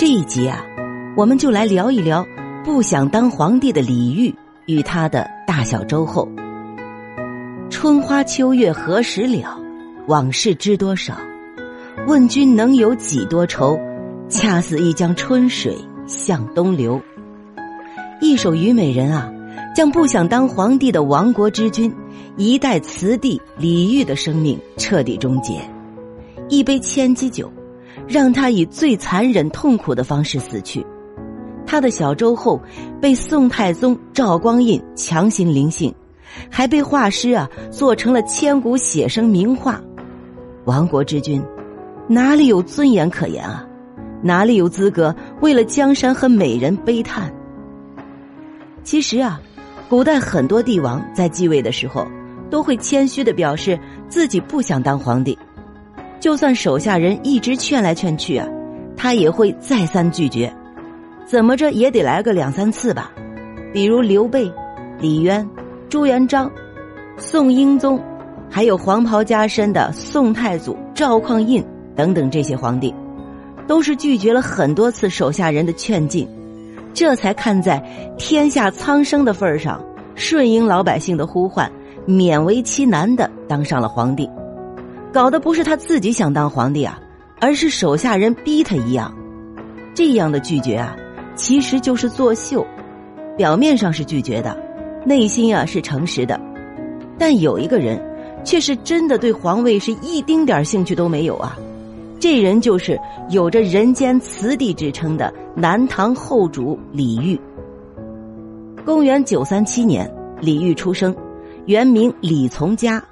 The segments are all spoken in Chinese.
这一集啊，我们就来聊一聊不想当皇帝的李煜与他的大小周后。春花秋月何时了？往事知多少？问君能有几多愁？恰似一江春水向东流。一首《虞美人》啊，将不想当皇帝的亡国之君、一代词帝李煜的生命彻底终结。一杯千机酒。让他以最残忍、痛苦的方式死去。他的小周后被宋太宗赵光胤强行临幸，还被画师啊做成了千古写生名画。亡国之君，哪里有尊严可言啊？哪里有资格为了江山和美人悲叹？其实啊，古代很多帝王在继位的时候，都会谦虚的表示自己不想当皇帝。就算手下人一直劝来劝去啊，他也会再三拒绝，怎么着也得来个两三次吧。比如刘备、李渊、朱元璋、宋英宗，还有黄袍加身的宋太祖赵匡胤等等这些皇帝，都是拒绝了很多次手下人的劝进，这才看在天下苍生的份上，顺应老百姓的呼唤，勉为其难的当上了皇帝。搞的不是他自己想当皇帝啊，而是手下人逼他一样。这样的拒绝啊，其实就是作秀，表面上是拒绝的，内心啊是诚实的。但有一个人，却是真的对皇位是一丁点兴趣都没有啊。这人就是有着人间词帝之称的南唐后主李煜。公元九三七年，李煜出生，原名李从嘉。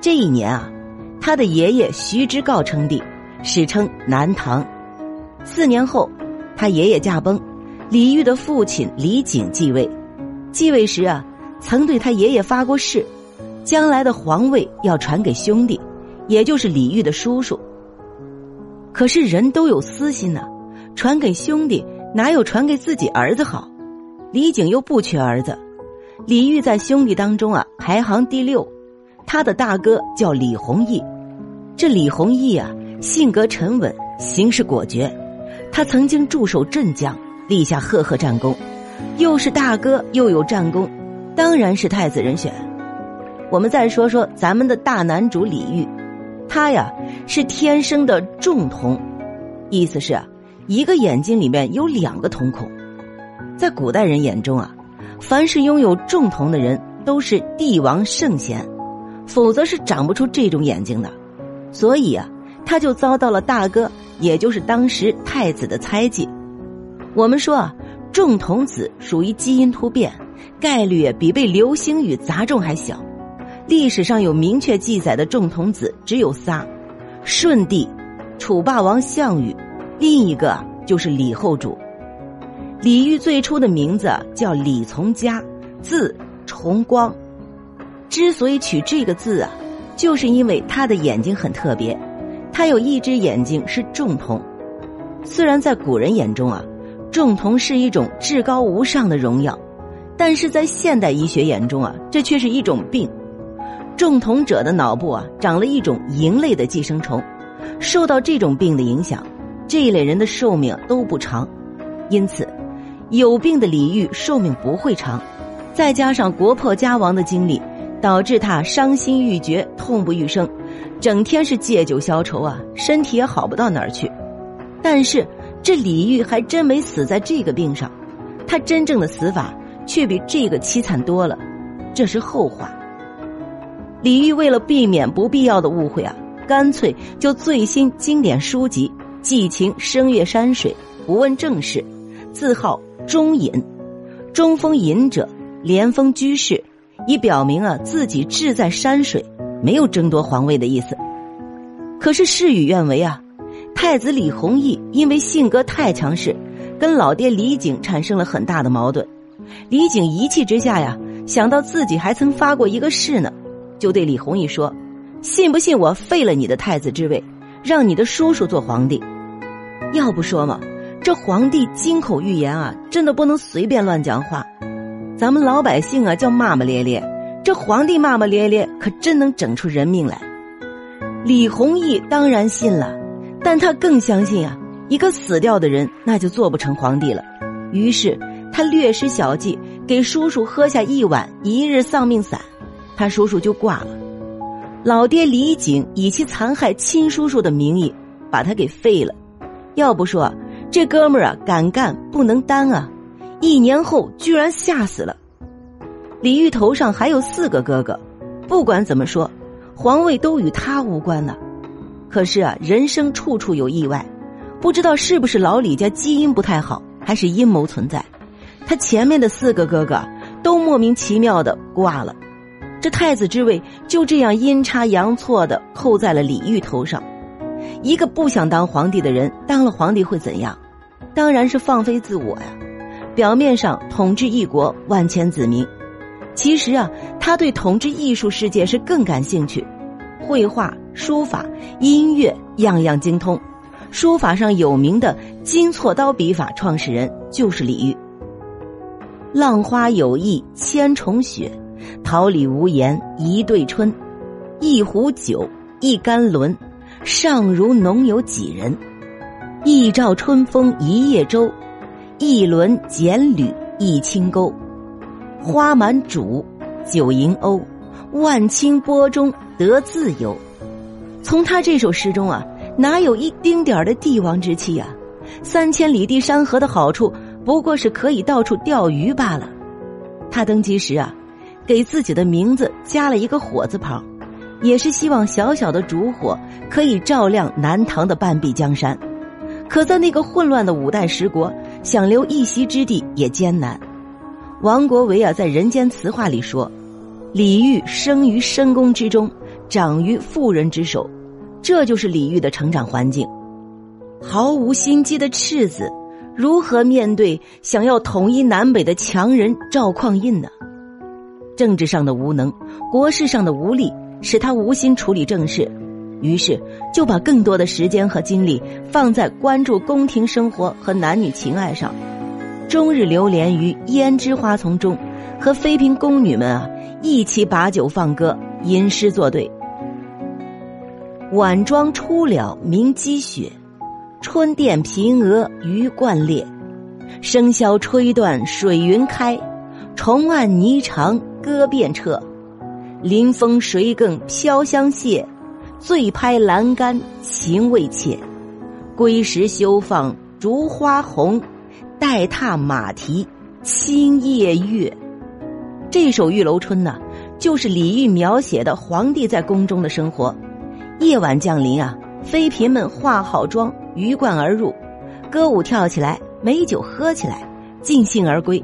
这一年啊。他的爷爷徐之诰称帝，史称南唐。四年后，他爷爷驾崩，李煜的父亲李璟继位。继位时啊，曾对他爷爷发过誓，将来的皇位要传给兄弟，也就是李煜的叔叔。可是人都有私心呐，传给兄弟哪有传给自己儿子好？李璟又不缺儿子，李煜在兄弟当中啊排行第六，他的大哥叫李弘毅。这李弘毅啊，性格沉稳，行事果决。他曾经驻守镇江，立下赫赫战功，又是大哥，又有战功，当然是太子人选。我们再说说咱们的大男主李煜，他呀是天生的重瞳，意思是，一个眼睛里面有两个瞳孔。在古代人眼中啊，凡是拥有重瞳的人都是帝王圣贤，否则是长不出这种眼睛的。所以啊，他就遭到了大哥，也就是当时太子的猜忌。我们说啊，重瞳子属于基因突变，概率比被流星雨砸中还小。历史上有明确记载的重瞳子只有仨：舜帝、楚霸王项羽，另一个就是李后主。李煜最初的名字叫李从嘉，字重光。之所以取这个字啊。就是因为他的眼睛很特别，他有一只眼睛是重瞳。虽然在古人眼中啊，重瞳是一种至高无上的荣耀，但是在现代医学眼中啊，这却是一种病。重瞳者的脑部啊，长了一种蝇类的寄生虫，受到这种病的影响，这一类人的寿命都不长。因此，有病的李煜寿命不会长，再加上国破家亡的经历。导致他伤心欲绝、痛不欲生，整天是借酒消愁啊，身体也好不到哪儿去。但是这李煜还真没死在这个病上，他真正的死法却比这个凄惨多了。这是后话。李煜为了避免不必要的误会啊，干脆就醉心经典书籍，寄情声乐山水，不问政事，自号中隐，中风隐者，连峰居士。以表明啊自己志在山水，没有争夺皇位的意思。可是事与愿违啊，太子李弘毅因为性格太强势，跟老爹李璟产生了很大的矛盾。李璟一气之下呀，想到自己还曾发过一个誓呢，就对李弘毅说：“信不信我废了你的太子之位，让你的叔叔做皇帝？”要不说嘛，这皇帝金口玉言啊，真的不能随便乱讲话。咱们老百姓啊，叫骂骂咧咧，这皇帝骂骂咧咧，可真能整出人命来。李弘毅当然信了，但他更相信啊，一个死掉的人那就做不成皇帝了。于是他略施小计，给叔叔喝下一碗一日丧命散，他叔叔就挂了。老爹李景以其残害亲叔叔的名义，把他给废了。要不说这哥们儿啊，敢干不能担啊！一年后居然吓死了。李煜头上还有四个哥哥，不管怎么说，皇位都与他无关呢。可是啊，人生处处有意外，不知道是不是老李家基因不太好，还是阴谋存在，他前面的四个哥哥都莫名其妙的挂了。这太子之位就这样阴差阳错的扣在了李煜头上。一个不想当皇帝的人当了皇帝会怎样？当然是放飞自我呀。表面上统治一国万千子民，其实啊，他对统治艺术世界是更感兴趣。绘画、书法、音乐样样精通。书法上有名的金错刀笔法创始人就是李煜。浪花有意千重雪。桃李无言一对春，一壶酒，一竿轮，尚如农有几人？一照春风一叶舟，一轮剪缕一轻钩。花满渚，酒盈瓯，万顷波中得自由。从他这首诗中啊，哪有一丁点儿的帝王之气啊？三千里地山河的好处，不过是可以到处钓鱼罢了。他登基时啊。给自己的名字加了一个火字旁，也是希望小小的烛火可以照亮南唐的半壁江山。可在那个混乱的五代十国，想留一席之地也艰难。王国维啊，在《人间词话》里说：“李煜生于深宫之中，长于妇人之手，这就是李煜的成长环境。毫无心机的赤子，如何面对想要统一南北的强人赵匡胤呢？”政治上的无能，国事上的无力，使他无心处理政事，于是就把更多的时间和精力放在关注宫廷生活和男女情爱上，终日流连于胭脂花丛中，和妃嫔宫女们啊一起把酒放歌，吟诗作对。晚妆初了明积雪，春殿平娥鱼贯列，笙箫吹断水云开，重按霓裳。歌遍彻，临风谁更飘香榭？醉拍栏杆情未切，归时休放烛花红，待踏马蹄清夜月。这首《玉楼春》呢，就是李煜描写的皇帝在宫中的生活。夜晚降临啊，妃嫔们化好妆，鱼贯而入，歌舞跳起来，美酒喝起来，尽兴而归。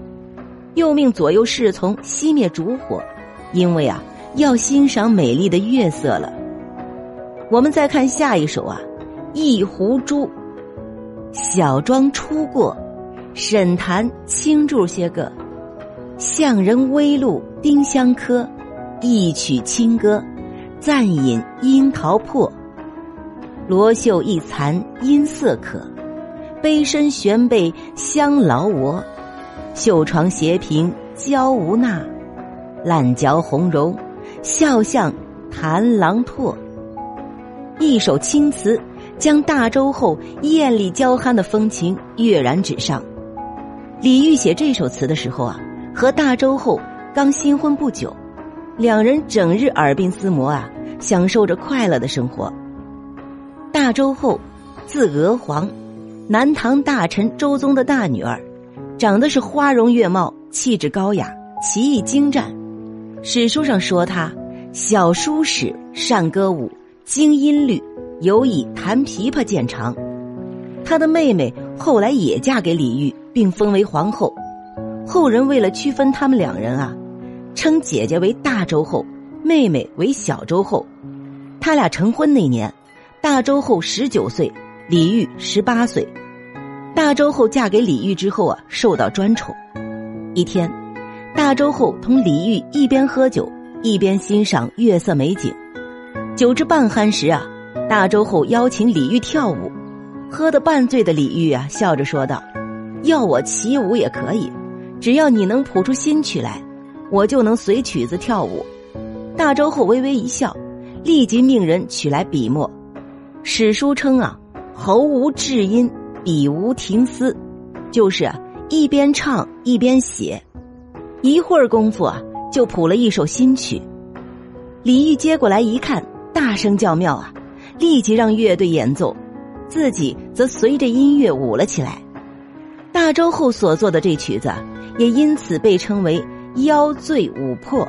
又命左右侍从熄灭烛火，因为啊，要欣赏美丽的月色了。我们再看下一首啊，《一壶珠》。小庄初过，沈檀轻注些个，向人微露丁香柯，一曲清歌，暂饮樱桃破。罗袖一残音色可，杯身悬背香劳我。绣床斜屏娇无纳，烂嚼红绒，笑向檀郎唾。一首青词，将大周后艳丽娇憨的风情跃然纸上。李煜写这首词的时候啊，和大周后刚新婚不久，两人整日耳鬓厮磨啊，享受着快乐的生活。大周后，字娥皇，南唐大臣周宗的大女儿。长得是花容月貌，气质高雅，棋艺精湛。史书上说她小书史，善歌舞，精音律，尤以弹琵琶见长。他的妹妹后来也嫁给李煜，并封为皇后。后人为了区分他们两人啊，称姐姐为大周后，妹妹为小周后。他俩成婚那年，大周后十九岁，李煜十八岁。大周后嫁给李煜之后啊，受到专宠。一天，大周后同李煜一边喝酒，一边欣赏月色美景。酒至半酣时啊，大周后邀请李煜跳舞。喝得半醉的李煜啊，笑着说道：“要我起舞也可以，只要你能谱出新曲来，我就能随曲子跳舞。”大周后微微一笑，立即命人取来笔墨。史书称啊，喉无至音。笔无停丝，就是一边唱一边写，一会儿功夫啊，就谱了一首新曲。李煜接过来一看，大声叫妙啊，立即让乐队演奏，自己则随着音乐舞了起来。大周后所作的这曲子，也因此被称为“妖醉舞破”。